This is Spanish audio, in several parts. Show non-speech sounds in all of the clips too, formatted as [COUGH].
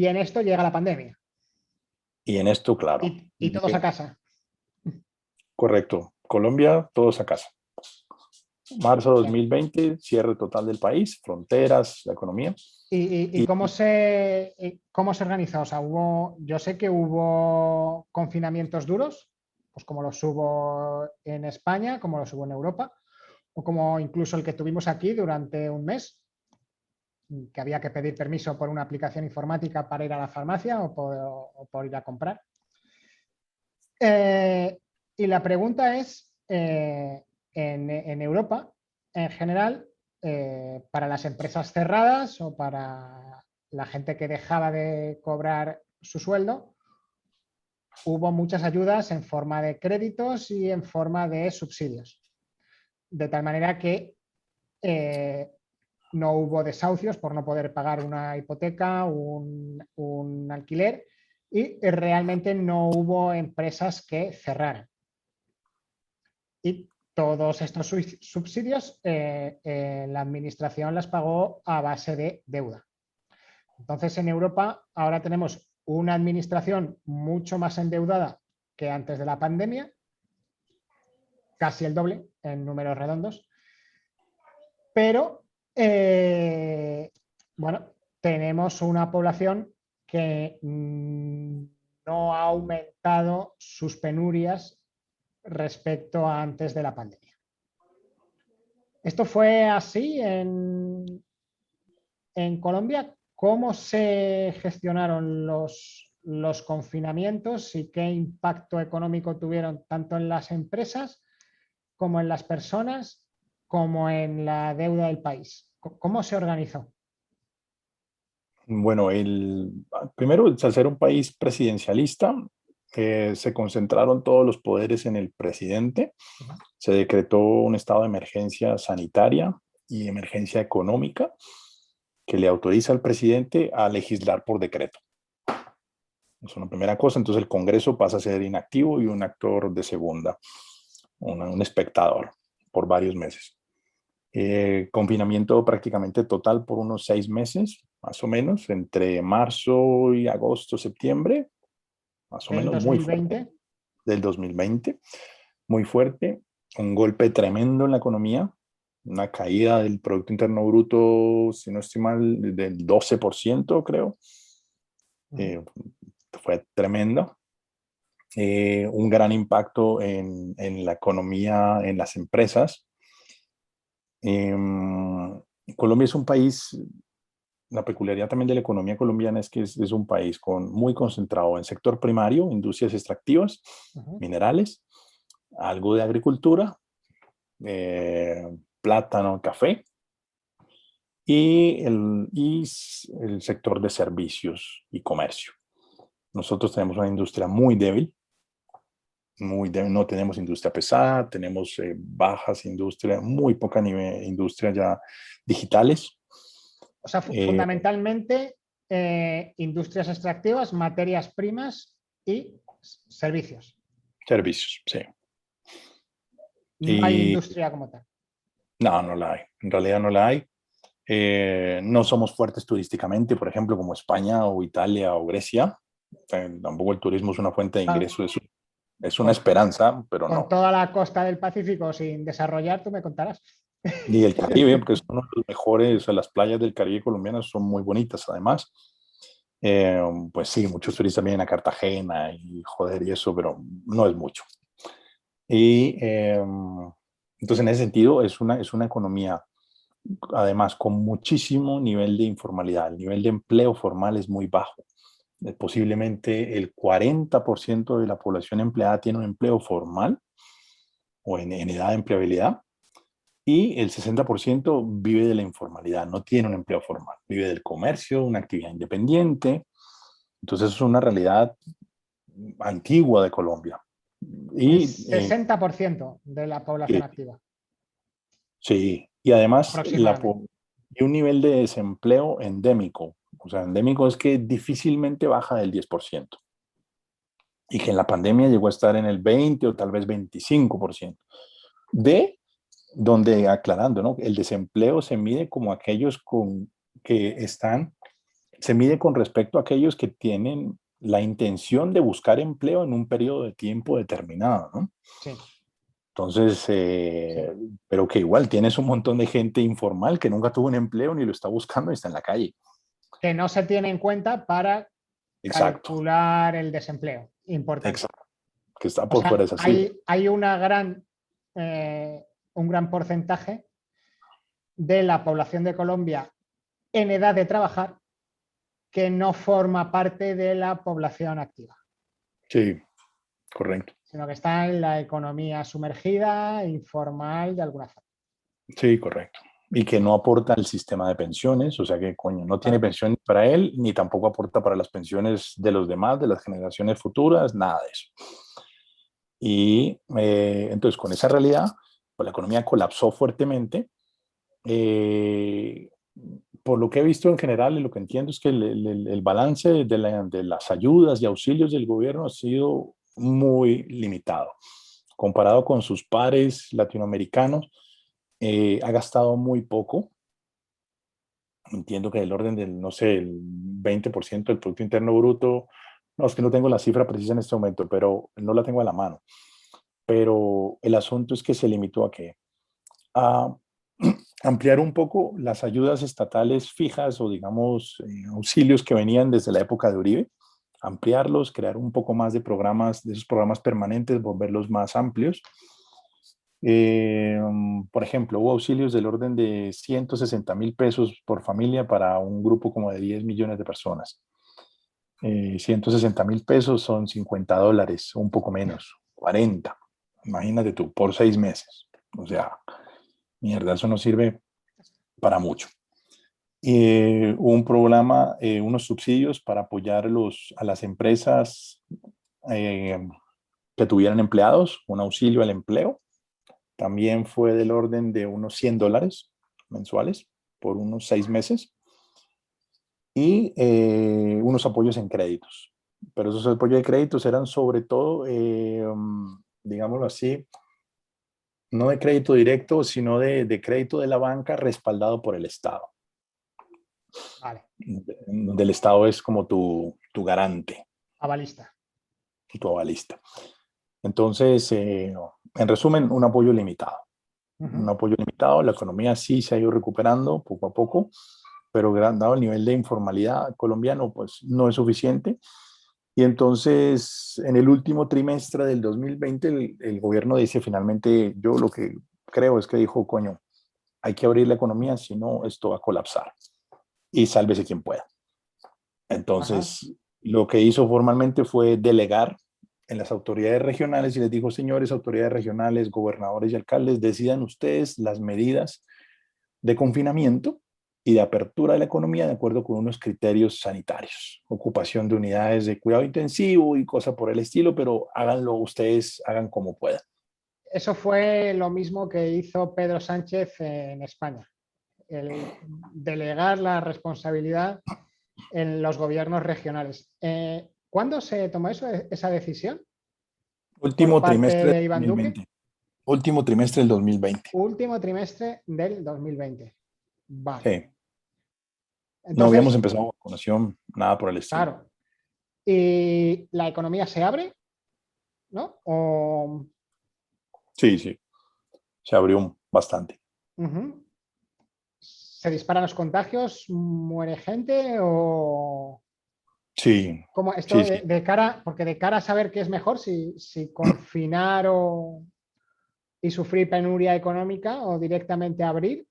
Y en esto llega la pandemia. Y en esto, claro. Y, y todos a casa. Correcto. Colombia, todos a casa. Marzo 2020, cierre total del país, fronteras, la economía. ¿Y, y- y Y- cómo, se, y cómo se organiza? O sea, hubo, yo sé que hubo confinamientos duros, pues como los hubo en España, como los hubo en Europa, o como incluso el que tuvimos aquí durante un mes, que había que pedir permiso por una aplicación informática para ir a la farmacia o por, ir a comprar. Eh, y la pregunta es, eh, en, Europa, en general, eh, para las empresas cerradas o para la gente que dejaba de cobrar su sueldo, hubo muchas ayudas en forma de créditos y en forma de subsidios. De tal manera que no hubo desahucios por no poder pagar una hipoteca, un, alquiler y eh, realmente no hubo empresas que cerraran. Y todos estos subsidios eh, eh, la administración las pagó a base de deuda. Entonces en Europa ahora tenemos una administración mucho más endeudada que antes de la pandemia, casi el doble en números redondos, pero eh, bueno, tenemos una población que mm, no ha aumentado sus penurias respecto a antes de la pandemia. ¿Esto fue así en, en Colombia? ¿Cómo se gestionaron los, los confinamientos y qué impacto económico tuvieron tanto en las empresas como en las personas como en la deuda del país? ¿Cómo se organizó? Bueno, el, primero, al ser un país presidencialista, eh, se concentraron todos los poderes en el presidente. Se decretó un estado de emergencia sanitaria y emergencia económica que le autoriza al presidente a legislar por decreto. Es una primera cosa. Entonces el Congreso pasa a ser inactivo y un actor de segunda, una- un espectador por varios meses. Eh, confinamiento prácticamente total por unos seis meses, más o menos, entre marzo y agosto, septiembre, más o En menos, muy fuerte, 2020, del 2020, muy fuerte, un golpe tremendo en la economía, una caída del Producto Interno Bruto, si no estoy mal, del 12%, creo, eh, fue tremendo. Eh, un gran impacto en, en la economía, en las empresas. Em, Colombia es un país, la peculiaridad también de la economía colombiana es que es, es un país con, muy concentrado en sector primario, industrias extractivas, minerales, algo de agricultura, eh, plátano, café y el, y el sector de servicios y comercio. Nosotros tenemos una industria muy débil, muy débil, no tenemos industria pesada, tenemos eh, bajas industrias, muy poca industria ya digitales. O sea, Eh, fundamentalmente eh, industrias extractivas, materias primas y servicios. Servicios, sí. No hay Y- industria como tal. No, no la hay. En realidad no la hay. Eh, no somos fuertes turísticamente, por ejemplo, como España o Italia o Grecia. Eh, tampoco el turismo es una fuente de ingreso, es, es una esperanza, pero Con no. toda la costa del Pacífico sin desarrollar, tú me contarás. Ni el Caribe, porque son uno de los mejores, o sea, las playas del Caribe colombianas son muy bonitas además. Eh, pues sí, muchos turistas vienen a Cartagena y joder y eso, pero no es mucho. Y eh, entonces en ese sentido es una, es una economía además con muchísimo nivel de informalidad. El nivel de empleo formal es muy bajo. Eh, Posiblemente el 40% de la población empleada tiene un empleo formal o en, en edad de empleabilidad y el 60% vive de la informalidad, no tiene un empleo formal, vive del comercio, una actividad independiente. Entonces es una realidad antigua de Colombia. Y, El eh, 60% de la población activa. Sí, y además la, y un nivel de desempleo endémico. O sea, endémico es que difícilmente baja del 10%. Y que en la pandemia llegó a estar en el 20 o tal vez 25%. De donde, aclarando, ¿no? El desempleo se mide como aquellos con, que están se mide con respecto a aquellos que tienen la intención de buscar empleo en un periodo de tiempo determinado, ¿no? Sí. Entonces, eh, pero que igual tienes un montón de gente informal que nunca tuvo un empleo ni lo está buscando y está en la calle. Que no se tiene en cuenta para calcular el desempleo. Importante. Exacto. Que está por fuera esa hay, hay una gran, eh, un gran porcentaje de la población de Colombia en edad de trabajar que no forma parte de la población activa. Sí, correcto. Sino que está en la economía sumergida, informal, de alguna forma. Sí, correcto. Y que no aporta al sistema de pensiones, o sea que, coño, no tiene pensión para él, ni tampoco aporta para las pensiones de los demás, de las generaciones futuras, nada de eso. Y eh, entonces, con esa realidad, pues la economía colapsó fuertemente. Eh, por lo que he visto en general y lo que entiendo es que el, balance de, las ayudas y auxilios del gobierno ha sido muy limitado. Comparado con sus pares latinoamericanos, eh, ha gastado muy poco. Entiendo que del orden del, no sé, el 20% del Producto Interno Bruto. No, es que no tengo la cifra precisa en este momento, pero no la tengo a la mano. Pero el asunto es que se limitó a que a [CLEARS THROAT] ampliar un poco las ayudas estatales fijas o digamos eh, auxilios que venían desde la época de Uribe, ampliarlos, crear un poco más de programas, de esos programas permanentes, volverlos más amplios. Eh, por ejemplo, hubo auxilios del orden de 160 mil pesos por familia para un grupo como de 10 millones de personas. 160 eh, mil pesos son 50 dólares, un poco menos, 40. Imagínate tú, por seis meses. O sea, Mierda, eso no sirve para mucho. Eh, un programa, eh, unos subsidios para apoyar a las empresas eh, que tuvieran empleados, un auxilio al empleo. También fue del orden de unos 100 dólares mensuales por unos seis meses. Y unos apoyos en créditos. Pero esos apoyos de créditos eran sobre todo, digámoslo así, no de crédito directo, sino de, crédito de la banca respaldado por el Estado. Vale. Del Estado es como tu, garante. Avalista. Tu avalista. Entonces, eh, en resumen, un apoyo limitado. Un apoyo limitado. La economía sí se ha ido recuperando poco a poco, pero dado el nivel de informalidad colombiano, pues no es suficiente. Y entonces, en el último trimestre del 2020, el, gobierno dice finalmente, yo lo que creo es que dijo, coño, hay que abrir la economía, si no, esto va a colapsar. Y sálvese quien pueda. Entonces, lo que hizo formalmente fue delegar en las autoridades regionales y les dijo, señores, autoridades regionales, gobernadores y alcaldes, decidan ustedes las medidas de confinamiento y de apertura de la economía de acuerdo con unos criterios sanitarios, ocupación de unidades de cuidado intensivo y cosas por el estilo, pero háganlo ustedes, hagan como puedan. Eso fue lo mismo que hizo Pedro Sánchez en España, el delegar la responsabilidad en los gobiernos regionales. Eh, ¿Cuándo se tomó eso, esa decisión? Último trimestre de 2020. Último trimestre del 2020. Último trimestre del 2020. Vale. no habíamos empezado vacunación, nada por el estilo. Claro. ¿Y la economía se abre? ¿No? Sí, sí. Se abrió bastante. ¿Se disparan los contagios? ¿Muere gente? ¿O.? Sí. Como esto de, cara, porque de cara a saber qué es mejor, si, si confinar o, y sufrir penuria económica o directamente abrir,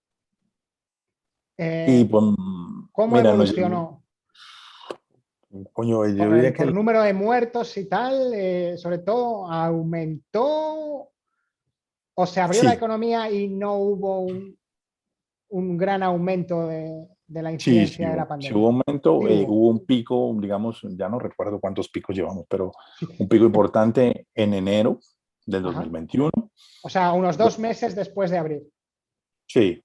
y eh, pues, ¿Cómo evolucionó? coño, yo diría que... El número de muertos y tal, eh, sobre todo, aumentó o se abrió la economía y no hubo un, gran aumento de, la incidencia de la pandemia. Sí, hubo un aumento, eh, hubo un pico, digamos, ya no recuerdo cuántos picos llevamos, pero un pico importante en enero del 2021. O sea, unos dos meses después de abril. Sí,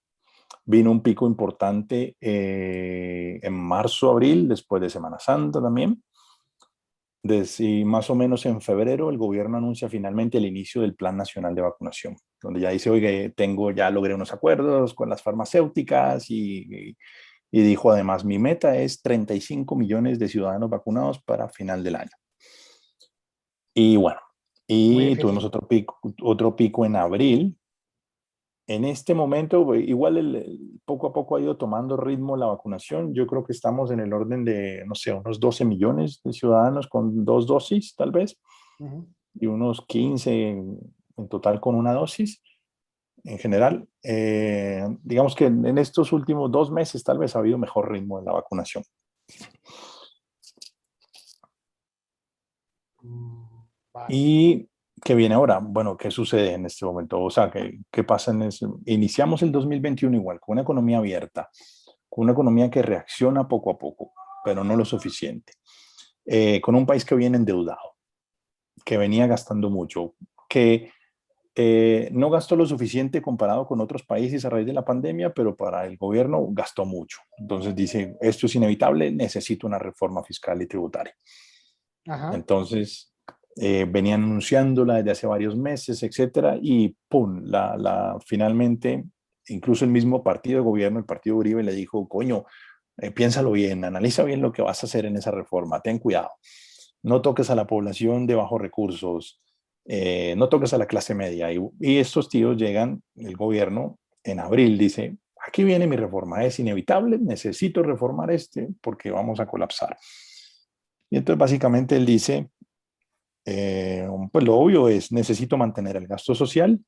Vino un pico importante eh, en marzo, abril, después de Semana Santa también. Desde, más o menos en febrero el gobierno anuncia finalmente el inicio del Plan Nacional de Vacunación, donde ya dice, oiga, tengo, ya logré unos acuerdos con las farmacéuticas y, y dijo además, mi meta es 35 millones de ciudadanos vacunados para final del año. Y bueno, y tuvimos otro pico, otro pico en abril. En este momento, igual el, poco a poco ha ido tomando ritmo la vacunación. Yo creo que estamos en el orden de, no sé, unos 12 millones de ciudadanos con dos dosis, tal vez, y unos 15 en total con una dosis en general. Eh, digamos que en estos últimos dos meses tal vez ha habido mejor ritmo en la vacunación. ¿Y qué viene ahora? Bueno, ¿qué sucede en este momento? O sea, ¿qué, qué pasa en ese? Iniciamos el 2021 igual, con una economía abierta, con una economía que reacciona poco a poco, pero no lo suficiente. Eh, con un país que viene endeudado, que venía gastando mucho, que eh, no gastó lo suficiente comparado con otros países a raíz de la pandemia, pero para el gobierno gastó mucho. Entonces dice, esto es inevitable, necesito una reforma fiscal y tributaria. Entonces, eh, venían anunciándola desde hace varios meses, etcétera, y pum, la, la, finalmente, incluso el mismo partido de gobierno, el partido Uribe, le dijo, coño, eh, piénsalo bien, analiza bien lo que vas a hacer en esa reforma, ten cuidado, no toques a la población de bajos recursos, eh, no toques a la clase media. Y, estos tíos llegan, el gobierno, en abril dice, aquí viene mi reforma, es inevitable, necesito reformar este porque vamos a colapsar. Y entonces básicamente él dice, eh, pues lo obvio es, necesito mantener el gasto social,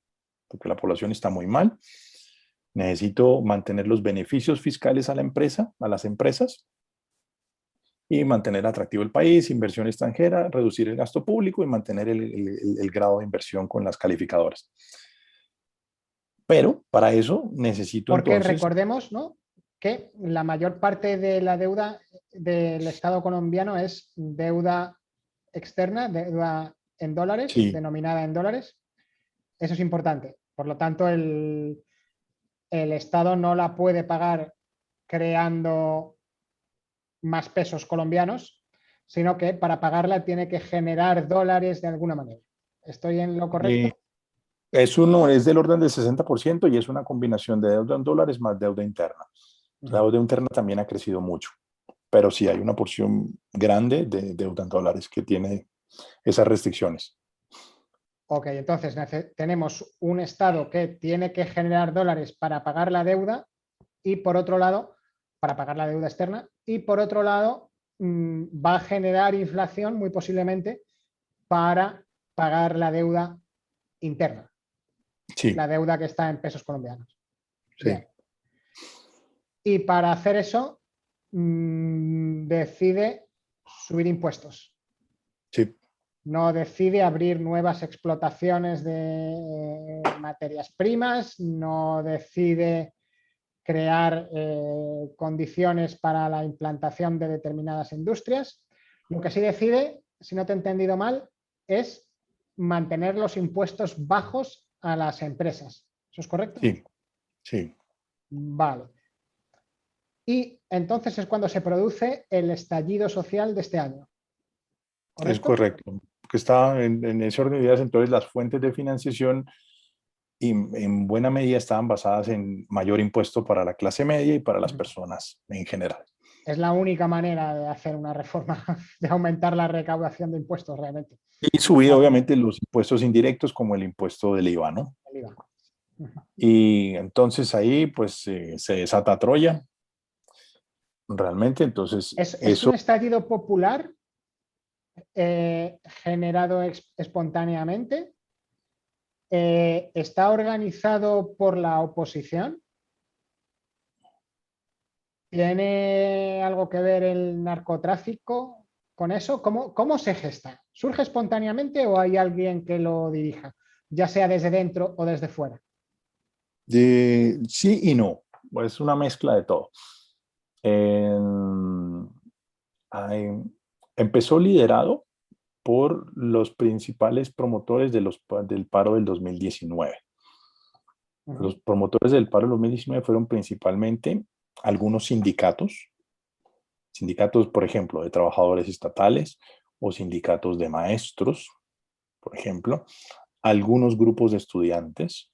porque la población está muy mal, necesito mantener los beneficios fiscales a la empresa, a las empresas, y mantener atractivo el país, inversión extranjera, reducir el gasto público y mantener el, grado de inversión con las calificadoras. Pero para eso necesito Porque recordemos ¿no? que la mayor parte de la deuda del Estado colombiano es deuda externa, deuda en dólares, denominada en dólares. Eso es importante. Por lo tanto, el, el Estado no la puede pagar creando más pesos colombianos, sino que para pagarla tiene que generar dólares de alguna manera. ¿Estoy en lo correcto? es, uno, es del orden del 60% y es una combinación de deuda en dólares más deuda interna. La deuda interna también ha crecido mucho, pero sí hay una porción grande de deuda en dólares que tiene esas restricciones. Ok, entonces tenemos un Estado que tiene que generar dólares para pagar la deuda y por otro lado para pagar la deuda externa y por otro lado mm, va a generar inflación muy posiblemente para pagar la deuda interna. La deuda que está en pesos colombianos. Y para hacer eso mm, decide subir impuestos. No decide abrir nuevas explotaciones de materias primas, no decide crear eh, condiciones para la implantación de determinadas industrias. Lo que sí decide, si no te he entendido mal, es mantener los impuestos bajos a las empresas. ¿Eso es correcto? Sí, sí. Vale. Y entonces es cuando se produce el estallido social de este año. Es correcto. Que está en, en ese orden de ideas, entonces las fuentes de financiación y en buena medida estaban basadas en mayor impuesto para la clase media y para las personas en general. Es la única manera de hacer una reforma, [LAUGHS] de aumentar la recaudación de impuestos realmente. Y subir obviamente los impuestos indirectos como el impuesto del IVA, ¿no? El IVA. Y entonces ahí pues eh, se desata Troya. Realmente, entonces... ¿Es, un estallido popular eh, generado espontáneamente? Eh, ¿está organizado por la oposición? ¿Tiene algo que ver el narcotráfico con eso? ¿Cómo, cómo se gesta? ¿Surge espontáneamente o hay alguien que lo dirija, ya sea desde dentro o desde fuera? sí y no, es una mezcla de todo. empezó liderado por los principales promotores de los, del paro del 2019. Los promotores del paro del 2019 fueron principalmente algunos sindicatos, sindicatos, por ejemplo, de trabajadores estatales o sindicatos de maestros, por ejemplo, algunos grupos de estudiantes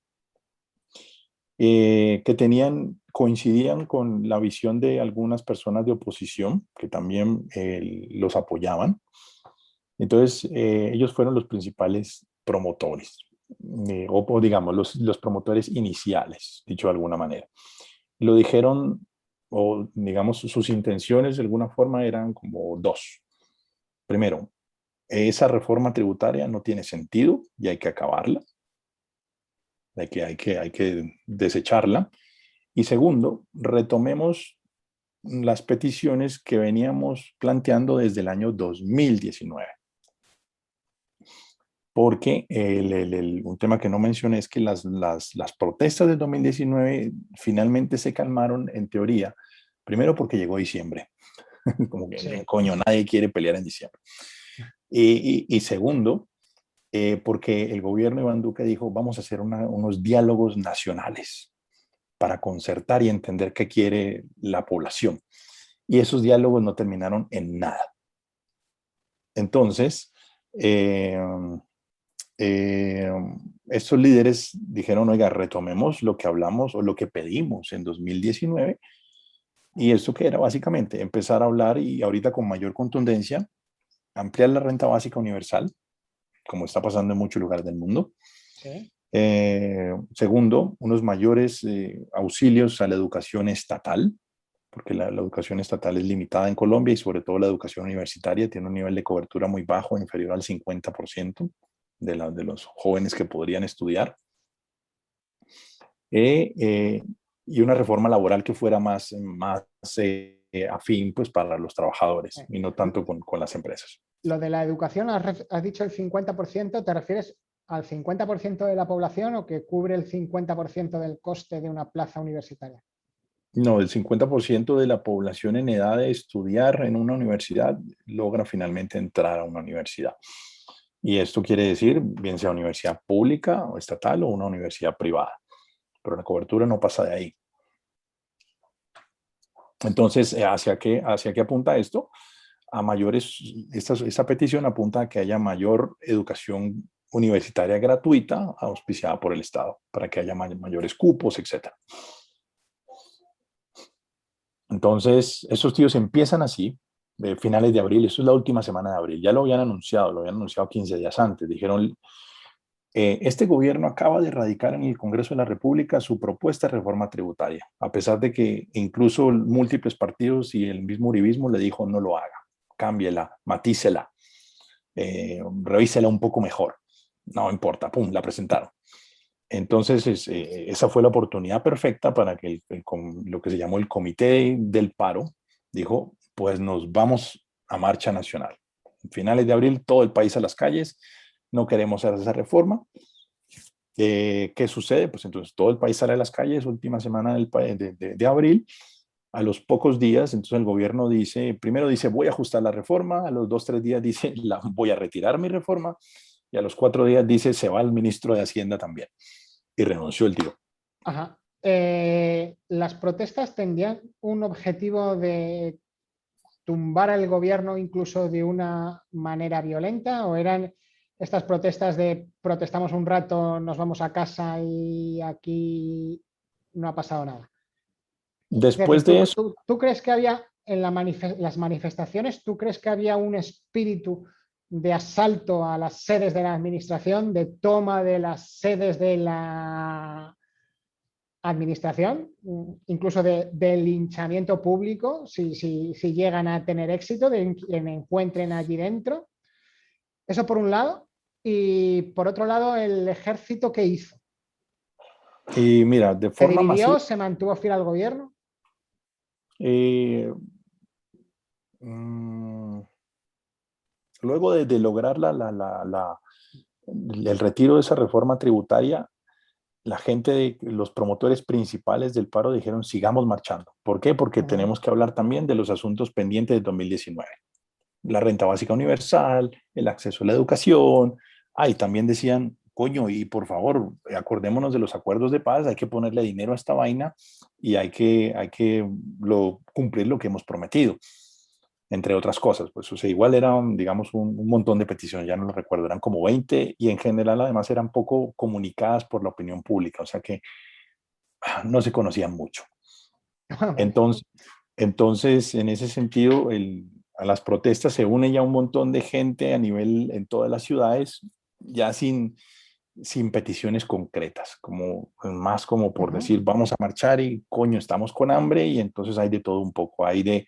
eh, que tenían, coincidían con la visión de algunas personas de oposición que también eh, los apoyaban. Entonces, eh, ellos fueron los principales promotores, o, digamos, los, los promotores iniciales, dicho de alguna manera. Lo dijeron, o digamos, sus intenciones de alguna forma eran como dos. Primero, esa reforma tributaria no tiene sentido y hay que acabarla de que hay que, hay que desecharla. Y segundo, retomemos las peticiones que veníamos planteando desde el año 2019. Porque un tema que no mencioné es que las, las, las protestas del 2019 finalmente se calmaron en teoría, primero porque llegó diciembre. [LAUGHS] Como que, coño, nadie quiere pelear en diciembre. Y, y, y segundo, eh, porque el gobierno de Iván Duque dijo, vamos a hacer unos diálogos nacionales para concertar y entender qué quiere la población. Y esos diálogos no terminaron en nada. Entonces, eh, eh, estos líderes dijeron, oiga, retomemos lo que hablamos o lo que pedimos en 2019. Y esto que era básicamente empezar a hablar y ahorita con mayor contundencia, ampliar la renta básica universal, como está pasando en muchos lugares del mundo. Eh, segundo, unos mayores eh, auxilios a la educación estatal, porque la, educación estatal es limitada en Colombia y sobre todo la educación universitaria tiene un nivel de cobertura muy bajo, inferior al 50% de, la, de los jóvenes que podrían estudiar. Eh, y una reforma laboral que fuera más, más afín pues, para los trabajadores y no tanto con, con las empresas lo de la educación, has, dicho el 50%, ¿te refieres al 50% de la población o que cubre el 50% del coste de una plaza universitaria? No, el 50% de la población en edad de estudiar en una universidad logra finalmente entrar a una universidad. Y esto quiere decir, bien sea universidad pública o estatal o una universidad privada. Pero la cobertura no pasa de ahí. Entonces, ¿hacia qué, hacia qué apunta esto? a mayores, esta, esta petición apunta a que haya mayor educación universitaria gratuita auspiciada por el Estado, para que haya mayores cupos, etc. Entonces, esos tíos empiezan así, de finales de abril, esto es la última semana de abril, ya lo habían anunciado, lo habían anunciado 15 días antes, dijeron, eh, este gobierno acaba de erradicar en el Congreso de la República su propuesta de reforma tributaria, a pesar de que incluso múltiples partidos y el mismo uribismo le dijo no lo haga cámbiela, matícela, eh, revísela un poco mejor. No importa, pum, la presentaron. Entonces, eh, esa fue la oportunidad perfecta para que lo que se llamó el Comité del Paro dijo, pues nos vamos a marcha nacional. finales de abril, todo el país a las calles, no queremos hacer esa reforma. Eh, ¿Qué sucede? Pues entonces todo el país sale a las calles, última semana del, de, de abril, a los pocos días, entonces el gobierno dice, primero dice, voy a ajustar la reforma, a los dos, tres días dice, [LAUGHS] la, voy a retirar mi reforma, y a los cuatro días dice, se va el ministro de Hacienda también. Y renunció el tío. Ajá. Eh, ¿Las protestas tendrían un objetivo de tumbar al gobierno incluso de una manera violenta o eran estas protestas de protestamos un rato, nos vamos a casa y aquí no ha pasado nada? Después de eso... ¿tú, crees que había en las manifestaciones, tú crees que había un espíritu de asalto a las sedes de la administración, de toma de las sedes de la administración, incluso de, linchamiento público, si, si, llegan a tener éxito, de que me encuentren allí dentro. Eso por un lado. Y por otro lado, el ejército que hizo. Y mira, de forma ¿Se ¿Se mantuvo fiel al gobierno? Eh, mm, luego de, lograr la, el retiro de esa reforma tributaria, la gente, los promotores principales del paro dijeron sigamos marchando. ¿Por qué? Porque tenemos que hablar también de los asuntos pendientes de 2019. La renta básica universal, el acceso a la educación. Ah, también decían, coño, y por favor, acordémonos de los acuerdos de paz, hay que ponerle dinero a esta vaina y hay que, hay que lo, cumplir lo que hemos prometido, entre otras cosas. Pues, o sea, igual eran, digamos, un, montón de peticiones, ya no lo recuerdo, eran como 20 y en general además eran poco comunicadas por la opinión pública, o sea que no se conocían mucho. Entonces, entonces en ese sentido, a las protestas se une ya un montón de gente a nivel en todas las ciudades, ya sin, sin peticiones concretas, como más como por decir, vamos a marchar y coño, estamos con hambre y entonces hay de todo un poco, hay de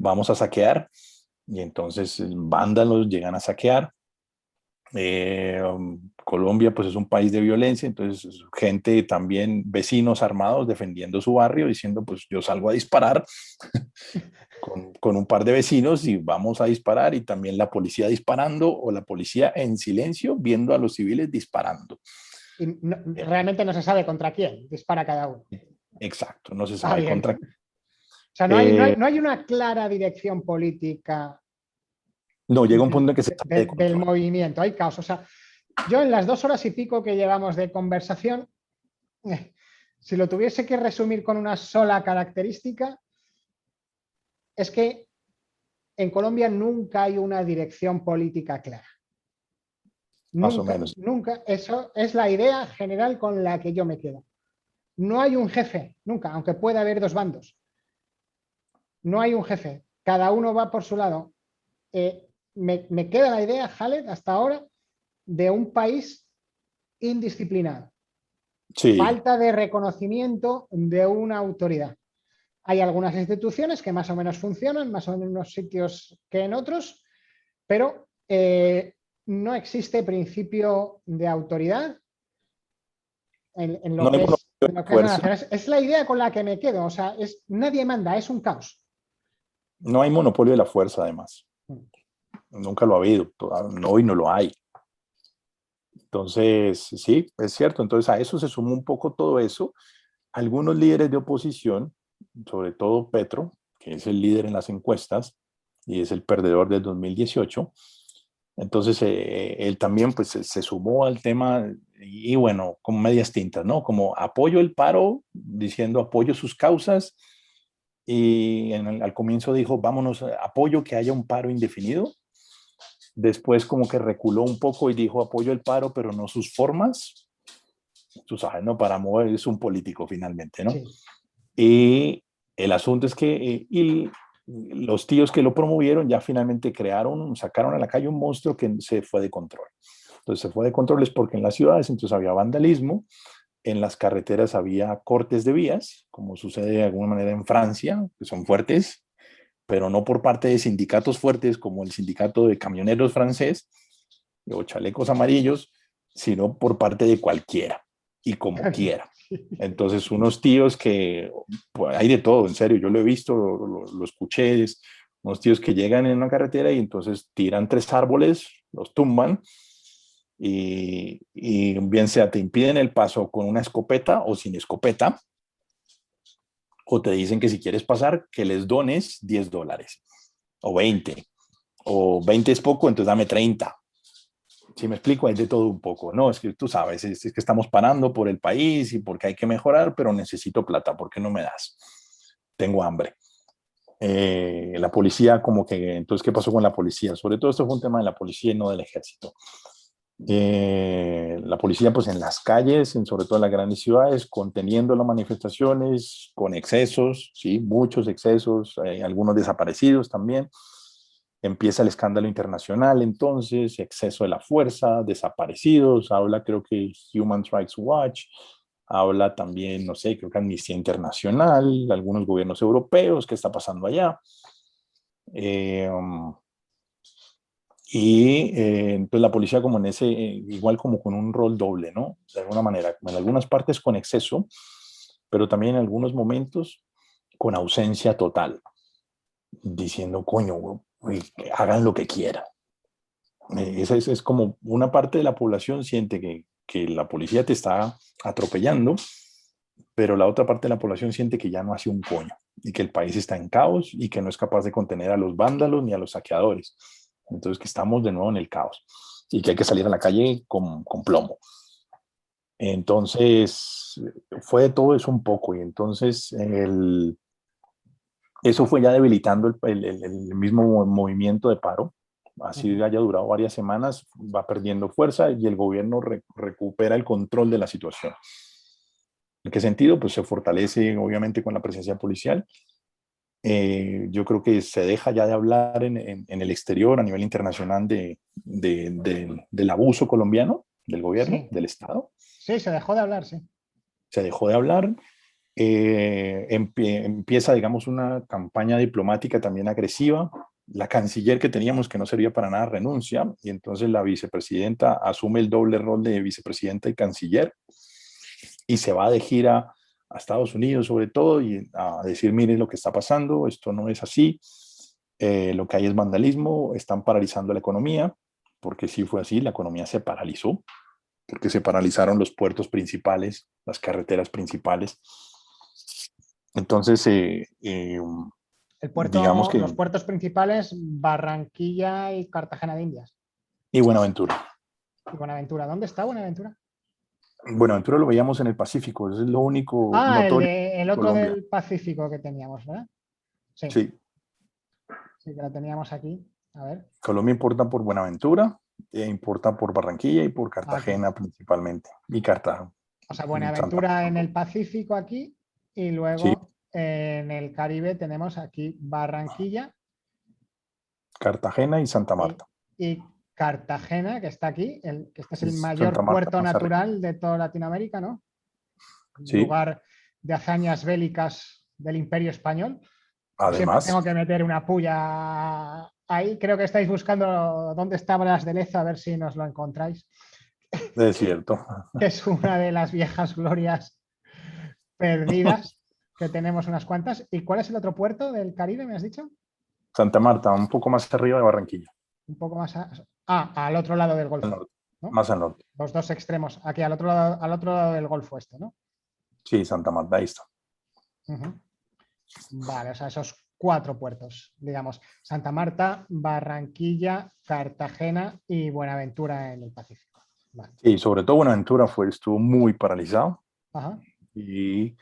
vamos a saquear y entonces vándalos llegan a saquear eh, um, Colombia pues es un país de violencia, entonces gente también, vecinos armados defendiendo su barrio, diciendo pues yo salgo a disparar [LAUGHS] con, con, un par de vecinos y vamos a disparar y también la policía disparando o la policía en silencio viendo a los civiles disparando. Y realmente no se sabe contra quién dispara cada uno. Exacto, no se sabe contra quién. O sea, no hay, no, hay, eh, no hay una clara dirección política no, llega un punto en que se... del movimiento, hay caos. O sea, yo en las dos horas y pico que llevamos de conversación, eh, si lo tuviese que resumir con una sola característica, es que en Colombia nunca hay una dirección política clara. Más o menos. Nunca, eso es la idea general con la que yo me quedo. No hay un jefe, nunca, aunque pueda haber dos bandos. No hay un jefe, cada uno va por su lado. Eh, me, queda la idea, Jalet, hasta ahora, de un país indisciplinado. Falta de reconocimiento de una autoridad. Hay algunas instituciones que más o menos funcionan, más o menos en unos sitios que en otros, pero eh, no existe principio de autoridad en, lo que, es, es, la idea con la que me quedo. O sea, es, nadie manda, es un caos. No hay monopolio de la fuerza, además. Nunca lo ha habido, hoy no lo hay. Entonces, sí, es cierto. Entonces a eso se sumó un poco todo eso. Algunos líderes de oposición, sobre todo Petro, que es el líder en las encuestas y es el perdedor del 2018, entonces eh, él también pues se sumó al tema y bueno, con medias tintas, ¿no? Como apoyo el paro, diciendo apoyo sus causas y al comienzo dijo, vámonos, apoyo que haya un paro indefinido Después como que reculó un poco y dijo apoyo el paro, pero no sus formas. Tú sabes, ¿no? Para mover es un político finalmente, ¿no? Y el asunto es que eh, y los tíos que lo promovieron ya finalmente crearon, sacaron a la calle un monstruo que se fue de control. Entonces se fue de control es porque en las ciudades entonces había vandalismo, en las carreteras había cortes de vías, como sucede de alguna manera en Francia, que son fuertes, pero no por parte de sindicatos fuertes como el sindicato de camioneros francés o chalecos amarillos, sino por parte de cualquiera y como quiera. [LAUGHS] Entonces, unos tíos que, pues, hay de todo, en serio, yo lo he visto, lo, escuché, unos tíos que llegan en una carretera y entonces tiran tres árboles, los tumban y, y bien sea te impiden el paso con una escopeta o sin escopeta, o te dicen que si quieres pasar, que les dones 10 dólares o 20, o 20 es poco, entonces dame 30. Si me explico, hay de todo un poco. No, es que tú sabes, es, que estamos parando por el país y porque hay que mejorar, pero necesito plata, ¿por qué no me das? Tengo hambre. Eh, la policía, como que, entonces, ¿qué pasó con la policía? Sobre todo esto fue un tema de la policía y no del ejército. Eh, la policía pues en las calles, en, sobre todo en las grandes ciudades, conteniendo las manifestaciones con excesos, ¿sí? muchos excesos, hay algunos desaparecidos también. Empieza el escándalo internacional entonces, exceso de la fuerza, desaparecidos, habla creo que Human Rights Watch, habla también, no sé, creo que Amnistía Internacional, algunos gobiernos europeos, ¿qué está pasando allá? Eh, um, y eh, entonces la policía como en ese, eh, igual como con un rol doble, ¿no? De alguna manera, en algunas partes con exceso, pero también en algunos momentos con ausencia total, diciendo, coño, hagan lo que quieran. Eh, esa es, es, como una parte de la población siente que, que la policía te está atropellando, pero la otra parte de la población siente que ya no hace un coño y que el país está en caos y que no es capaz de contener a los vándalos ni a los saqueadores. Entonces que estamos de nuevo en el caos y que hay que salir a la calle con, con plomo. Entonces fue de todo eso un poco y entonces el, eso fue ya debilitando el, el, mismo movimiento de paro. Así haya durado varias semanas, va perdiendo fuerza y el gobierno recupera el control de la situación. ¿En qué sentido? Pues se fortalece obviamente con la presencia policial. Eh, yo creo que se deja ya de hablar en, en, el exterior, a nivel internacional, de, de, del abuso colombiano, del gobierno, del Estado. Sí, se dejó de hablar, sí. Se dejó de hablar. Eh, empieza, digamos, una campaña diplomática también agresiva. La canciller que teníamos, que no servía para nada, renuncia y entonces la vicepresidenta asume el doble rol de vicepresidenta y canciller y se va de gira a Estados Unidos sobre todo y a decir, miren lo que está pasando, esto no es así, eh, lo que hay es vandalismo, están paralizando la economía, porque sí fue así, la economía se paralizó, porque se paralizaron los puertos principales, las carreteras principales. Entonces, eh, eh, el puerto, digamos que, los puertos principales, Barranquilla y Cartagena de Indias. Y Buenaventura. Y Buenaventura, ¿dónde está Buenaventura? Buenaventura lo veíamos en el Pacífico, es lo único. Ah, el, otro del Pacífico que teníamos, ¿verdad? Sí. sí. Sí, que lo teníamos aquí. A ver. Colombia importa por Buenaventura, e importa por Barranquilla y por ah, Cartagena principalmente. Y Cartagena. O sea, Buenaventura en el Pacífico aquí y luego en el Caribe tenemos aquí Barranquilla. Cartagena y Santa Marta. Y, Cartagena, que está aquí, el, que este es el mayor puerto natural de toda Latinoamérica, ¿no? Lugar de hazañas bélicas del Imperio Español. Además. tengo que meter una puya ahí. Creo que estáis buscando dónde está Bras de Leza, a ver si nos lo encontráis. Es [LAUGHS] cierto. es una de las viejas glorias perdidas, [LAUGHS] que tenemos unas cuantas. ¿Y cuál es el otro puerto del Caribe, me has dicho? Santa Marta, un poco más arriba de Barranquilla. Un poco más... Ah, al otro lado del Golfo. Más al norte. Los dos extremos, aquí al otro, lado, al otro lado del Golfo este, ¿no? Sí, Santa Marta, ahí está. Vale, o sea, esos cuatro puertos, digamos, Santa Marta, Barranquilla, Cartagena y Buenaventura en el Pacífico. Sí, sobre todo Buenaventura fue, estuvo muy paralizado Y,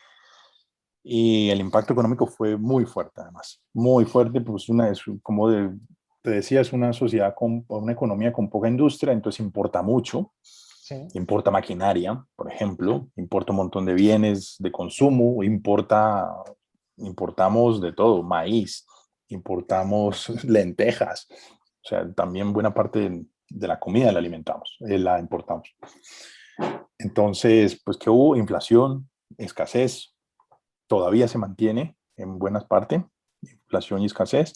y el impacto económico fue muy fuerte además, muy fuerte, pues una, es como de, te decía, es una sociedad con una economía con poca industria, entonces importa mucho. Importa maquinaria, por ejemplo, importa un montón de bienes de consumo, importa, importamos de todo, maíz, importamos [LAUGHS] lentejas, o sea, también buena parte de, la comida la alimentamos, eh, la importamos. Entonces, pues que hubo inflación, escasez, todavía se mantiene en buenas partes, inflación y escasez,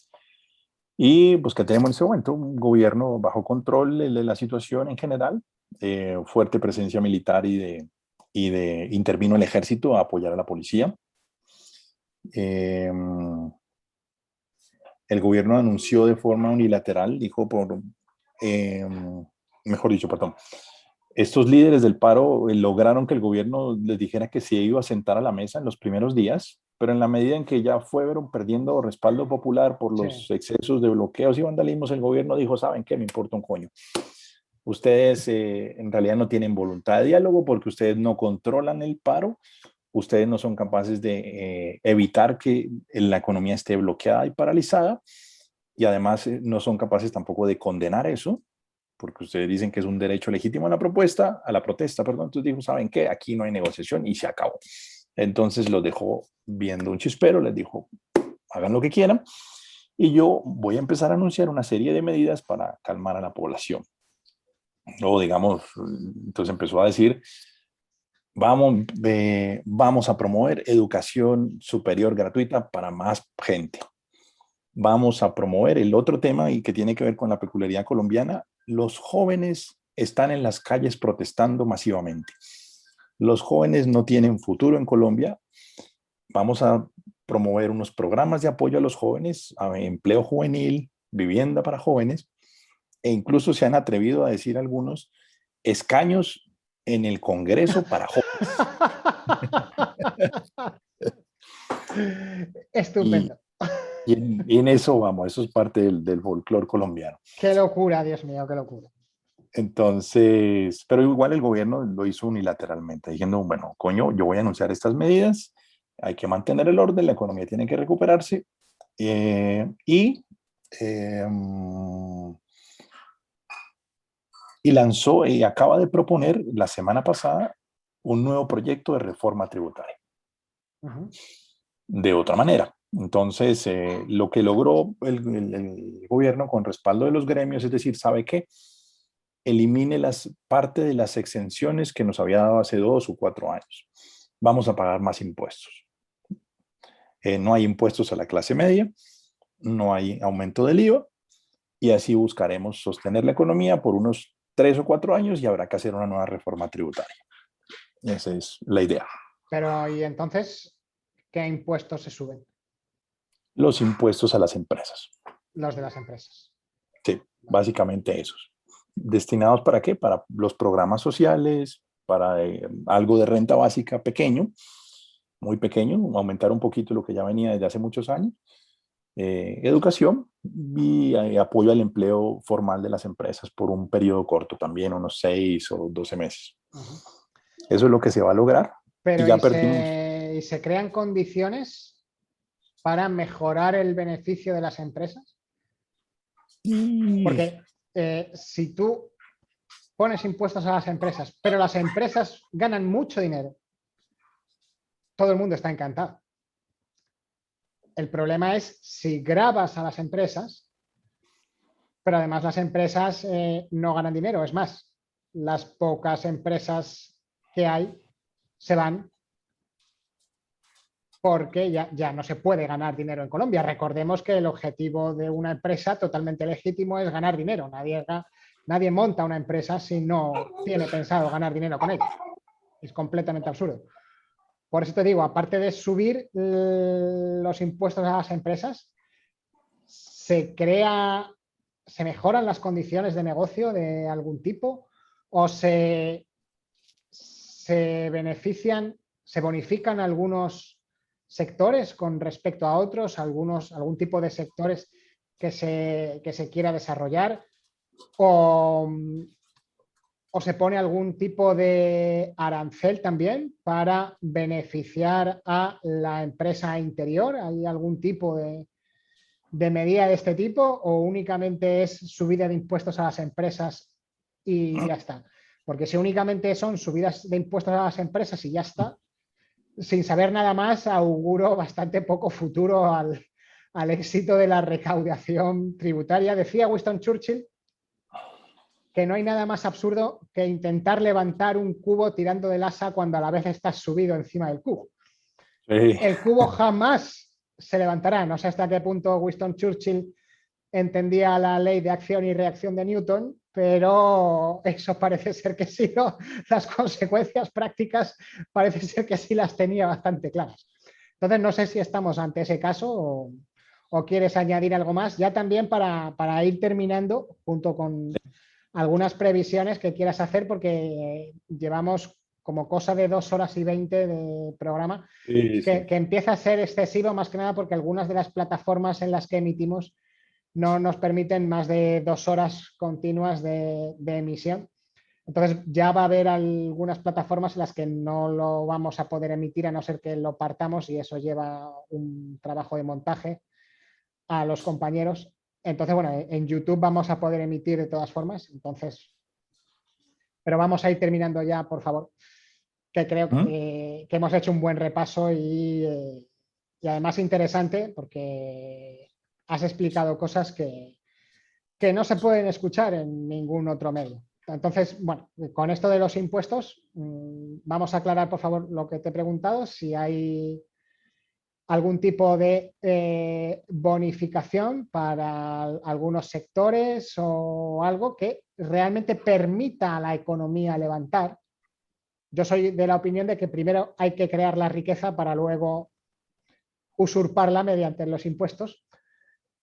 y pues que tenemos en ese momento un gobierno bajo control de la situación en general, eh, fuerte presencia militar y de, y de intervino el ejército a apoyar a la policía. Em, el gobierno anunció de forma unilateral, dijo por, em, mejor dicho, perdón, estos líderes del paro eh, lograron que el gobierno les dijera que se iba a sentar a la mesa en los primeros días pero en la medida en que ya fueron perdiendo respaldo popular por los excesos de bloqueos y vandalismos, el gobierno dijo, ¿saben qué? Me importa un coño. Ustedes eh, en realidad no tienen voluntad de diálogo porque ustedes no controlan el paro, ustedes no son capaces de eh, evitar que la economía esté bloqueada y paralizada, y además eh, no son capaces tampoco de condenar eso, porque ustedes dicen que es un derecho legítimo a la propuesta, a la protesta, perdón, entonces dijo, ¿saben qué? Aquí no hay negociación y se acabó. Entonces los dejó viendo un chispero, les dijo, hagan lo que quieran, y yo voy a empezar a anunciar una serie de medidas para calmar a la población. O digamos, entonces empezó a decir, vamos, vamos a promover educación superior gratuita para más gente. Vamos a promover el otro tema y que tiene que ver con la peculiaridad colombiana. Los jóvenes están en las calles protestando masivamente los jóvenes no tienen futuro en Colombia. Vamos a promover unos programas de apoyo a los jóvenes, a empleo juvenil, vivienda para jóvenes, e incluso se han atrevido a decir algunos escaños en el Congreso para jóvenes. [LAUGHS] Estupendo. Y, en, eso vamos, eso es parte del, del folclore colombiano. Qué locura, Dios mío, qué locura. Entonces, pero igual el gobierno lo hizo unilateralmente, diciendo, bueno, coño, yo voy a anunciar estas medidas, hay que mantener el orden, la economía tiene que recuperarse eh, y, em, y lanzó y acaba de proponer la semana pasada un nuevo proyecto de reforma tributaria. De otra manera. Entonces, eh, lo que logró el, gobierno con respaldo de los gremios, es decir, ¿sabe qué? Elimine las, parte de las exenciones que nos había dado hace dos o cuatro años. Vamos a pagar más impuestos. Eh, no hay impuestos a la clase media, no hay aumento del IVA, y así buscaremos sostener la economía por unos tres o cuatro años y habrá que hacer una nueva reforma tributaria. Esa es la idea. Pero, ¿y entonces qué impuestos se suben? los impuestos a las empresas. Los de las empresas. Sí, básicamente esos. ¿Destinados para qué? Para los programas sociales, para eh, algo de renta básica pequeño, muy pequeño, aumentar un poquito lo que ya venía desde hace muchos años, eh, educación y eh, apoyo al empleo formal de las empresas por un periodo corto también, unos seis o doce meses. Eso es lo que se va a lograr. Pero y, y se crean condiciones para mejorar el beneficio de las empresas? Porque eh, si tú pones impuestos a las empresas, pero las empresas ganan mucho dinero, todo el mundo está encantado. El problema es si grabas a las empresas, pero además las empresas eh, no ganan dinero. Es más, las pocas empresas que hay se van porque ya, ya, no se puede ganar dinero en Colombia. Recordemos que el objetivo de una empresa totalmente legítimo es ganar dinero. Nadie, monta una empresa si no tiene pensado ganar dinero con ella. Es completamente absurdo. Por eso te digo, aparte de subir los impuestos a las empresas, se crea, se mejoran las condiciones de negocio de algún tipo o se, se benefician, se bonifican algunos sectores con respecto a otros, algunos, algún tipo de sectores que se, se quiera desarrollar o, o, se pone algún tipo de arancel también para beneficiar a la empresa interior. ¿Hay algún tipo de, de medida de este tipo o únicamente es subida de impuestos a las empresas y ya está? Porque si únicamente son subidas de impuestos a las empresas y ya está, sin saber nada más, auguro bastante poco futuro al, éxito de la recaudación tributaria. Decía Winston Churchill que no hay nada más absurdo que intentar levantar un cubo tirando del asa cuando a la vez estás subido encima del cubo. El cubo jamás se levantará. No sé hasta qué punto Winston Churchill entendía la ley de acción y reacción de Newton, pero eso parece ser que sí, ¿no? [LAUGHS] las consecuencias prácticas parece ser que sí las tenía bastante claras. Entonces, no sé si estamos ante ese caso o, quieres añadir algo más, ya también para, ir terminando, junto con algunas previsiones que quieras hacer, porque llevamos como cosa de dos horas y veinte de programa, que, que empieza a ser excesivo más que nada porque algunas de las plataformas en las que emitimos no nos permiten más de dos horas continuas de, emisión. Entonces ya va a haber algunas plataformas en las que no lo vamos a poder emitir a no ser que lo partamos y eso lleva un trabajo de montaje a los compañeros. Entonces, bueno, en YouTube vamos a poder emitir de todas formas. Entonces, pero vamos a ir terminando ya, por favor, que creo que, hemos hecho un buen repaso y, eh, y además interesante porque has explicado cosas que, que no se pueden escuchar en ningún otro medio. Entonces, bueno, con esto de los impuestos, mm, vamos a aclarar, por favor, lo que te he preguntado, si hay algún tipo de eh, bonificación para algunos sectores o algo que realmente permita a la economía levantar. Yo soy de la opinión de que primero hay que crear la riqueza para luego usurparla mediante los impuestos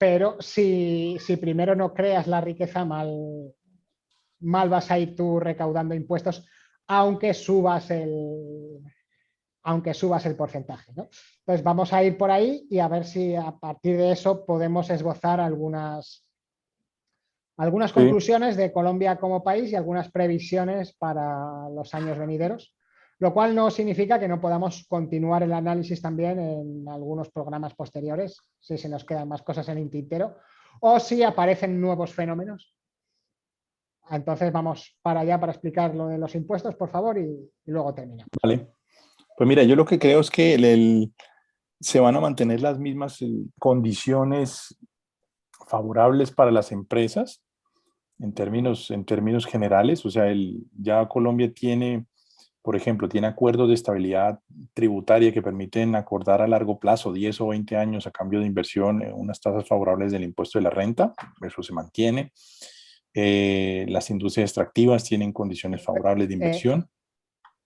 pero si, primero no creas la riqueza, mal, mal vas a ir tú recaudando impuestos, aunque subas el, aunque subas el porcentaje. Entonces vamos a ir por ahí y a ver si a partir de eso podemos esbozar algunas, algunas conclusiones de Colombia como país y algunas previsiones para los años venideros lo cual no significa que no podamos continuar el análisis también en algunos programas posteriores, si se nos quedan más cosas en el tintero, o si aparecen nuevos fenómenos entonces vamos para allá para explicar lo de los impuestos, por favor, y, luego terminamos. Vale. Pues mira, yo lo que creo es que el, se van a mantener las mismas eh, condiciones favorables para las empresas en términos, en términos generales. O sea, el, ya Colombia tiene por ejemplo, tiene acuerdos de estabilidad tributaria que permiten acordar a largo plazo, 10 o 20 años a cambio de inversión, eh, unas tasas favorables del impuesto de la renta, eso se mantiene. Eh, las industrias extractivas tienen condiciones favorables de eh, inversión.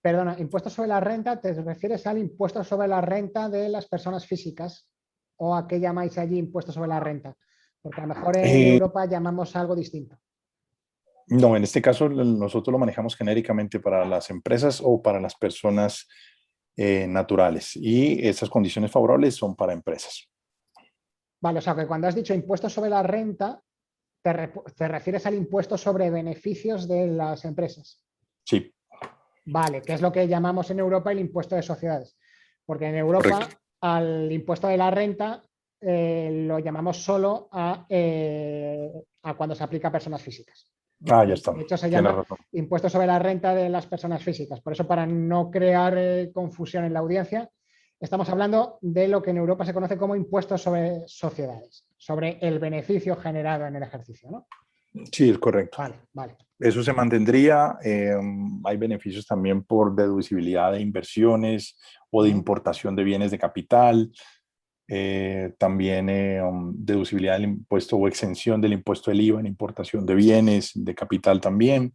perdona, impuesto sobre la renta, ¿te refieres al impuesto sobre la renta de las personas físicas? ¿O a qué llamáis allí impuesto sobre la renta? Porque a lo mejor en Europa llamamos algo distinto. No, en este caso nosotros lo manejamos genéricamente para las empresas o para las personas eh, naturales y esas condiciones favorables son para empresas. Vale, o sea que cuando has dicho impuesto sobre la renta, te, refieres al impuesto sobre beneficios de las empresas. Sí. Vale, que es lo que llamamos en Europa el impuesto de sociedades. Porque en Europa al impuesto de la renta eh, lo llamamos solo a, eh, a cuando se aplica a personas físicas. Ah, ya está. De hecho, se llama impuesto sobre la renta de las personas físicas. Por eso, para no crear eh, confusión en la audiencia, estamos hablando de lo que en Europa se conoce como impuestos sobre sociedades, sobre el beneficio generado en el ejercicio. ¿no? Sí, es correcto. Vale, vale. Eso se mantendría. Em, hay beneficios también por deducibilidad de inversiones o de importación de bienes de capital. Eh, también eh, um, deducibilidad del impuesto o exención del impuesto del IVA en importación de bienes, de capital también.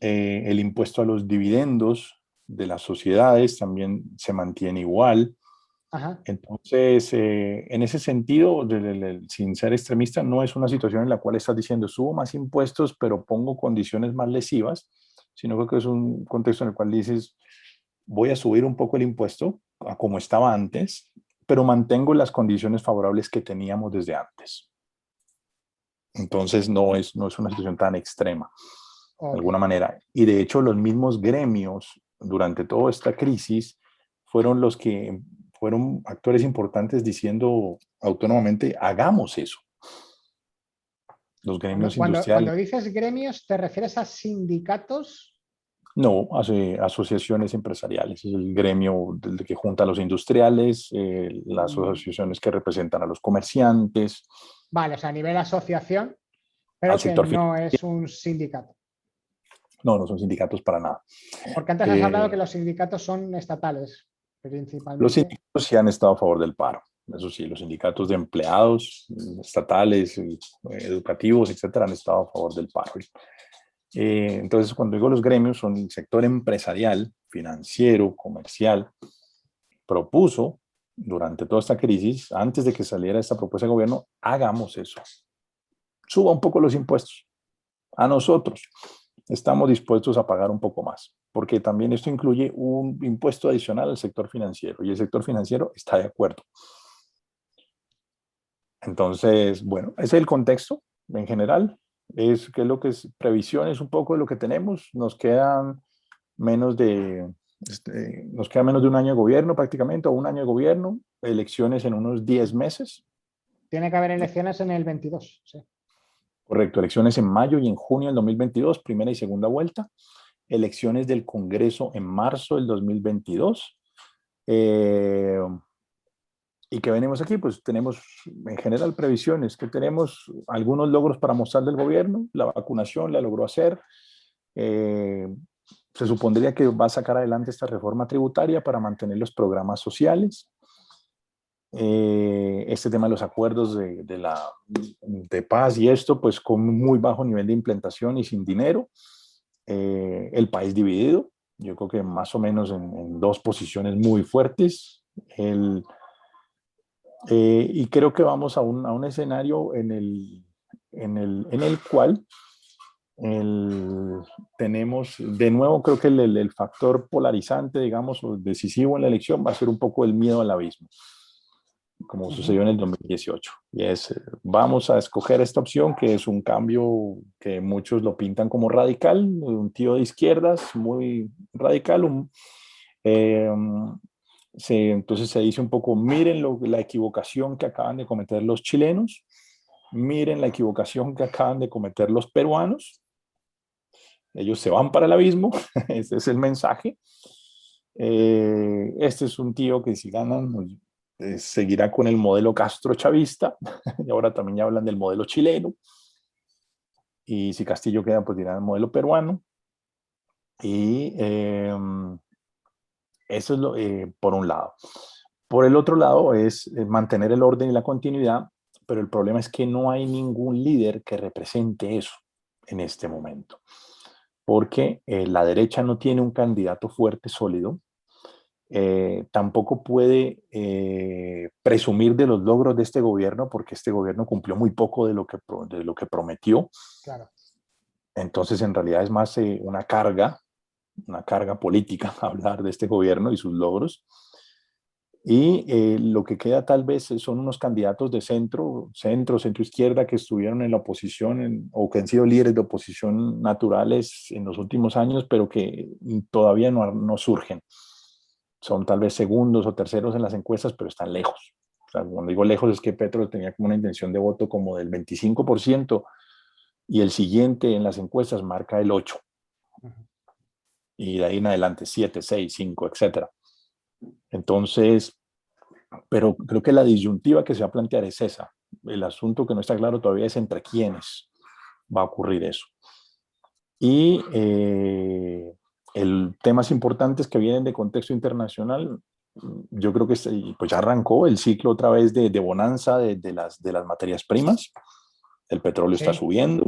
Eh, el impuesto a los dividendos de las sociedades también se mantiene igual. Entonces, en ese sentido, sin ser extremista, no es una situación en la cual estás diciendo subo más impuestos, pero pongo condiciones más lesivas, sino que es un contexto en el cual dices voy a subir un poco el impuesto a como estaba antes, pero mantengo las condiciones favorables que teníamos desde antes. Entonces no es, no es una situación tan extrema, de alguna manera. Y de hecho los mismos gremios durante toda esta crisis fueron los que fueron actores importantes diciendo autónomamente, hagamos eso. Los gremios industriales. Cuando dices gremios, ¿te refieres a sindicatos no, hace asociaciones empresariales, es el gremio que junta a los industriales, eh, las mm. asociaciones que representan a los comerciantes. Vale, o sea, a nivel asociación, pero que no es un sindicato. No, no son sindicatos para nada. Porque antes has hablado eh, que los sindicatos son estatales, principalmente. Los sindicatos sí han estado a favor del paro. Eso sí, los sindicatos de empleados estatales, eh, educativos, etcétera, han estado a favor del paro. Eh, entonces, cuando digo los gremios, son el sector empresarial, financiero, comercial, propuso durante toda esta crisis, antes de que saliera esta propuesta de gobierno, hagamos eso. Suba un poco los impuestos. A nosotros estamos dispuestos a pagar un poco más, porque también esto incluye un impuesto adicional al sector financiero, y el sector financiero está de acuerdo. Entonces, bueno, ese es el contexto en general es que es lo que es previsiones un poco de lo que tenemos. Nos quedan menos de, este, nos queda menos de un año de gobierno prácticamente, o un año de gobierno, elecciones en unos 10 meses. Tiene que haber elecciones en el 22, sí. Correcto, elecciones en mayo y en junio del 2022, primera y segunda vuelta. Elecciones del Congreso en marzo del 2022. Eh, ¿Y que venimos aquí? Pues tenemos en general previsiones, que tenemos algunos logros para mostrar del gobierno, la vacunación la logró hacer, eh, se supondría que va a sacar adelante esta reforma tributaria para mantener los programas sociales, eh, este tema de los acuerdos de, de, la, de paz y esto, pues con muy bajo nivel de implementación y sin dinero, eh, el país dividido, yo creo que más o menos en, en dos posiciones muy fuertes, el eh, y creo que vamos a un, a un escenario en el, en el, en el cual el, tenemos, de nuevo, creo que el, el, factor polarizante, digamos, o decisivo en la elección va a ser un poco el miedo al abismo, como sucedió en el 2018. Y es, vamos a escoger esta opción, que es un cambio que muchos lo pintan como radical, un tío de izquierdas, muy radical, un, eh, entonces se dice un poco, miren la equivocación que acaban de cometer los chilenos, miren la equivocación que acaban de cometer los peruanos, ellos se van para el abismo, [LAUGHS] ese es el mensaje. Eh, este es un tío que si ganan pues, eh, seguirá con el modelo Castro chavista [LAUGHS] y ahora también ya hablan del modelo chileno. Y si Castillo queda, pues dirán el modelo peruano. Y em, eso es lo, eh, por un lado. Por el otro lado es mantener el orden y la continuidad, pero el problema es que no hay ningún líder que represente eso en este momento porque eh, la derecha no tiene un candidato fuerte, sólido, eh, tampoco puede eh, presumir de los logros de este gobierno porque este gobierno cumplió muy poco de lo que, de lo que prometió. Entonces, en realidad es más una carga, una carga política [LAUGHS] hablar de este gobierno y sus logros. Y eh, lo que queda tal vez son unos candidatos de centro, centro, centro izquierda que estuvieron en la oposición o que han sido líderes de oposición naturales en los últimos años, pero que todavía no, no surgen. Son tal vez segundos o terceros en las encuestas, pero están lejos. cuando digo lejos es que Petro tenía como una intención de voto como del 25% y el siguiente en las encuestas marca el 8%. Y de ahí en adelante 7, 6, 5, etcétera. Entonces, pero creo que la disyuntiva que se va a plantear es esa. El asunto que no está claro todavía es entre quiénes va a ocurrir eso. Y eh, el temas importantes que vienen de contexto internacional, yo creo que pues ya arrancó el ciclo otra vez de, bonanza de, las, de las materias primas. El petróleo está subiendo,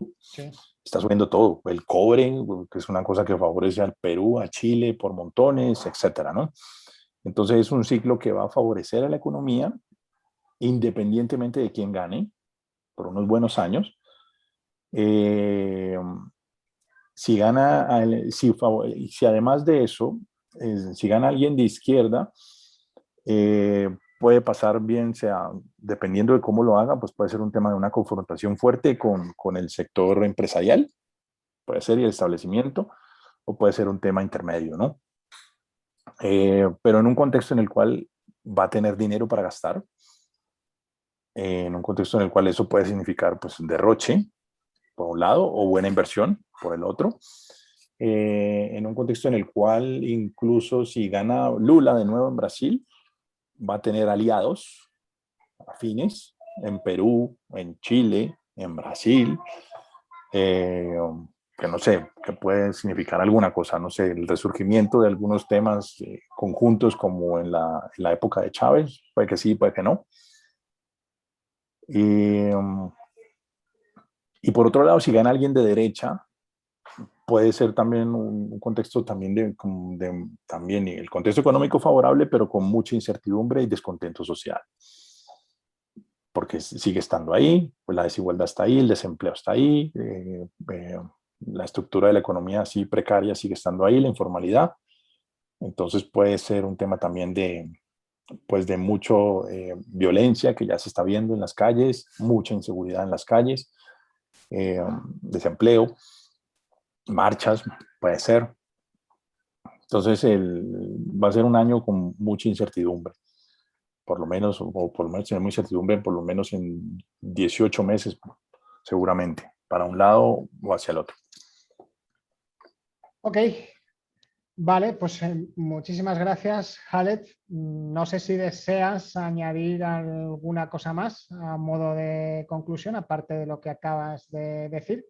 está subiendo todo. El cobre, que es una cosa que favorece al Perú, a Chile por montones, etcétera, ¿no? Entonces es un ciclo que va a favorecer a la economía independientemente de quién gane por unos buenos años. Eh, si gana, si, si, además de eso, si gana alguien de izquierda, eh, puede pasar bien, sea, dependiendo de cómo lo haga, pues puede ser un tema de una confrontación fuerte con, con el sector empresarial, puede ser y el establecimiento, o puede ser un tema intermedio, ¿no? Eh, pero en un contexto en el cual va a tener dinero para gastar, eh, en un contexto en el cual eso puede significar pues derroche, por un lado, o buena inversión, por el otro, eh, en un contexto en el cual incluso si gana Lula de nuevo en Brasil, va a tener aliados afines en Perú, en Chile, en Brasil, que no sé, que puede significar alguna cosa, no sé, el resurgimiento de algunos temas eh, conjuntos como en la, época de Chávez, puede que sí, puede que no. Y, um, y por otro lado, si gana alguien de derecha, puede ser también un, contexto también de, de, también el contexto económico favorable, pero con mucha incertidumbre y descontento social. Porque sigue estando ahí, pues la desigualdad está ahí, el desempleo está ahí, eh, eh, la estructura de la economía así precaria sigue estando ahí, la informalidad. Entonces puede ser un tema también de, pues de mucho eh, violencia que ya se está viendo en las calles, mucha inseguridad en las calles, eh, desempleo, marchas, puede ser. Entonces el, va a ser un año con mucha incertidumbre, por lo menos, o por lo menos tener mucha incertidumbre, por lo menos en 18 meses, seguramente, para un lado o hacia el otro. Ok, vale, pues eh, muchísimas gracias, Halet. No sé si deseas añadir alguna cosa más a modo de conclusión, aparte de lo que acabas de decir.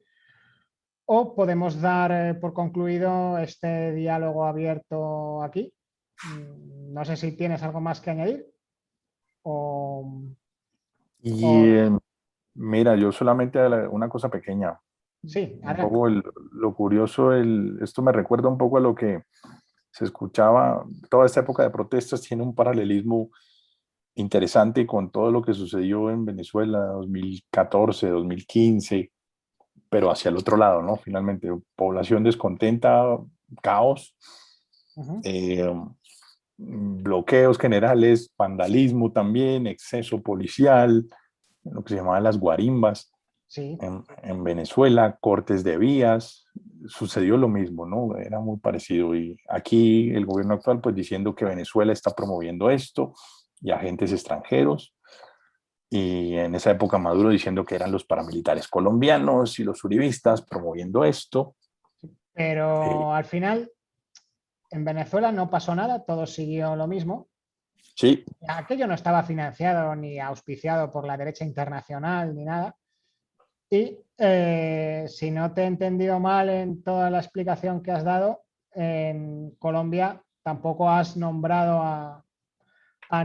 O podemos dar eh, por concluido este diálogo abierto aquí. Mm, no sé si tienes algo más que añadir. y, eh, Mira, yo solamente una cosa pequeña. Sí, un poco lo curioso, el, esto me recuerda un poco a lo que se escuchaba, toda esta época de protestas tiene un paralelismo interesante con todo lo que sucedió en Venezuela 2014, 2015, pero hacia el otro lado, ¿no? Finalmente, población descontenta, caos, eh, bloqueos generales, vandalismo también, exceso policial, lo que se llamaban las guarimbas. En, Venezuela, cortes de vías, sucedió lo mismo, ¿no? Era muy parecido. Y aquí el gobierno actual, pues diciendo que Venezuela está promoviendo esto y agentes extranjeros. Y en esa época Maduro diciendo que eran los paramilitares colombianos y los uribistas promoviendo esto. Pero al final, en Venezuela no pasó nada, todo siguió lo mismo. Sí. Aquello no estaba financiado ni auspiciado por la derecha internacional ni nada. Y eh, si no te he entendido mal en toda la explicación que has dado, en Colombia tampoco has nombrado a,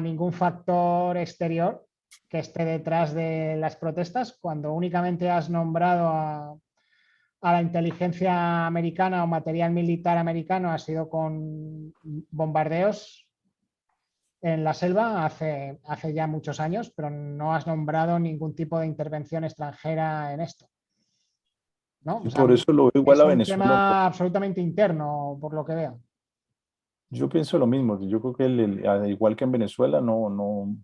ningún factor exterior que esté detrás de las protestas, cuando únicamente has nombrado a, a, la inteligencia americana o material militar americano ha sido con bombardeos en la selva hace, hace ya muchos años, pero no has nombrado ningún tipo de intervención extranjera en esto. ¿no? por eso lo veo igual a Venezuela. Es un tema absolutamente interno, por lo que veo. Yo pienso lo mismo. Yo creo que igual que en Venezuela, no, no,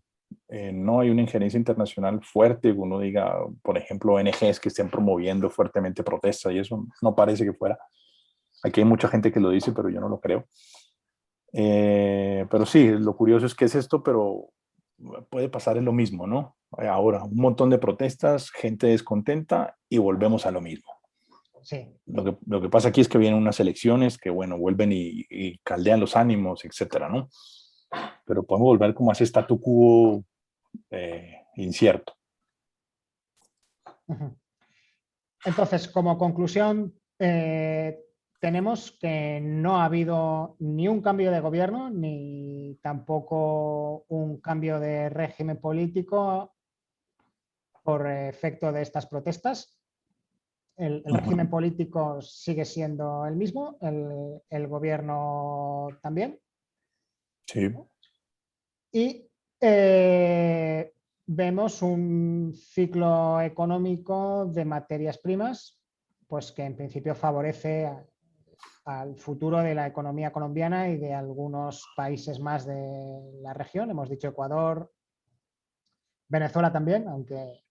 eh, no hay una injerencia internacional fuerte. Uno diga, por ejemplo, ONGs que estén promoviendo fuertemente protestas y eso no parece que fuera. Aquí hay mucha gente que lo dice, pero yo no lo creo. Eh, pero sí, lo curioso es que es esto, pero puede pasar en lo mismo, ¿no? Ahora, un montón de protestas, gente descontenta y volvemos a lo mismo. Sí. Lo que, lo que pasa aquí es que vienen unas elecciones que, bueno, vuelven y, caldean los ánimos, etcétera, ¿no? Pero podemos volver como a ese statu quo eh, incierto. Entonces, como conclusión, eh, tenemos que no ha habido ni un cambio de gobierno ni tampoco un cambio de régimen político por efecto de estas protestas. El, régimen político sigue siendo el mismo, el, gobierno también. Sí. Y eh, vemos un ciclo económico de materias primas, pues que en principio favorece al futuro de la economía colombiana y de algunos países más de la región. Hemos dicho Ecuador, Venezuela también, aunque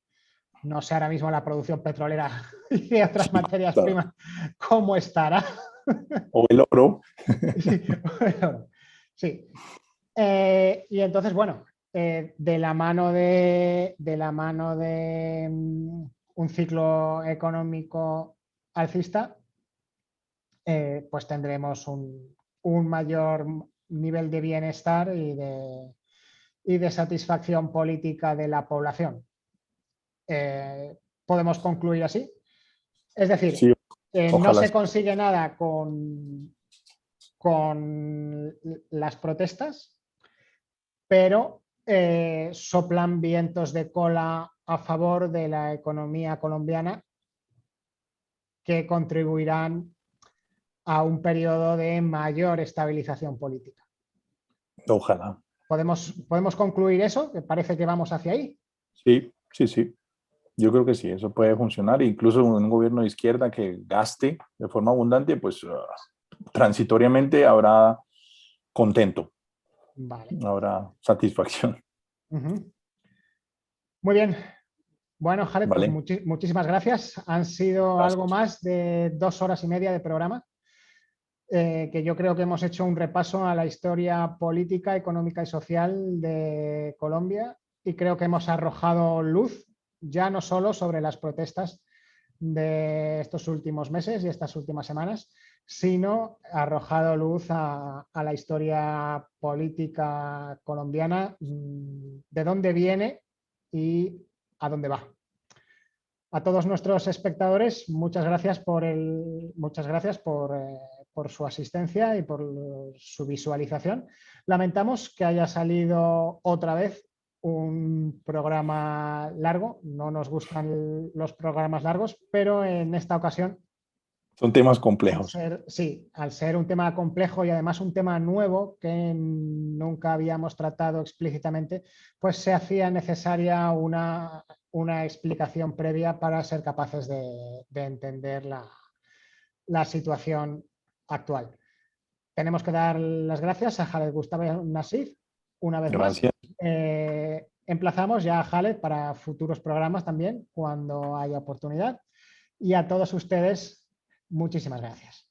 no sé ahora mismo la producción petrolera [LAUGHS] y de otras materias primas cómo estará. O el oro. [LAUGHS] Sí. Eh, y entonces, bueno, eh, de la mano de, de la mano de mm, un ciclo económico alcista, eh, pues tendremos un, mayor nivel de bienestar y de, de satisfacción política de la población. ¿Podemos concluir así? Es decir, no se consigue nada con, con las protestas, pero eh, soplan vientos de cola a favor de la economía colombiana que contribuirán a un periodo de mayor estabilización política. Ojalá. ¿Podemos, ¿Podemos concluir eso? ¿Que parece que vamos hacia ahí? Sí, sí, sí. Yo creo que sí, eso puede funcionar. Incluso un gobierno de izquierda que gaste de forma abundante, pues ah, transitoriamente habrá contento. Habrá satisfacción. Muy bien, bueno, Jared, pues muchísimas gracias. Han sido algo más de dos horas y media de programa. Eh, que yo creo que hemos hecho un repaso a la historia política, económica y social de Colombia y creo que hemos arrojado luz ya no solo sobre las protestas de estos últimos meses y estas últimas semanas, sino arrojado luz a, la historia política colombiana, mm, de dónde viene y a dónde va. A todos nuestros espectadores, muchas gracias por, el, muchas gracias por, eh, por su asistencia y por su visualización. Lamentamos que haya salido otra vez un programa largo. No nos gustan los programas largos, pero en esta ocasión... Son temas complejos. sí, al ser un tema complejo y además un tema nuevo que nunca habíamos tratado explícitamente, pues se hacía necesaria una, una explicación previa para ser capaces de, entender la, la situación actual. Tenemos que dar las gracias a Jared Gustavo Nasif una vez más. Eh, emplazamos ya a Jared para futuros programas también, cuando haya oportunidad. Y a todos ustedes, muchísimas gracias.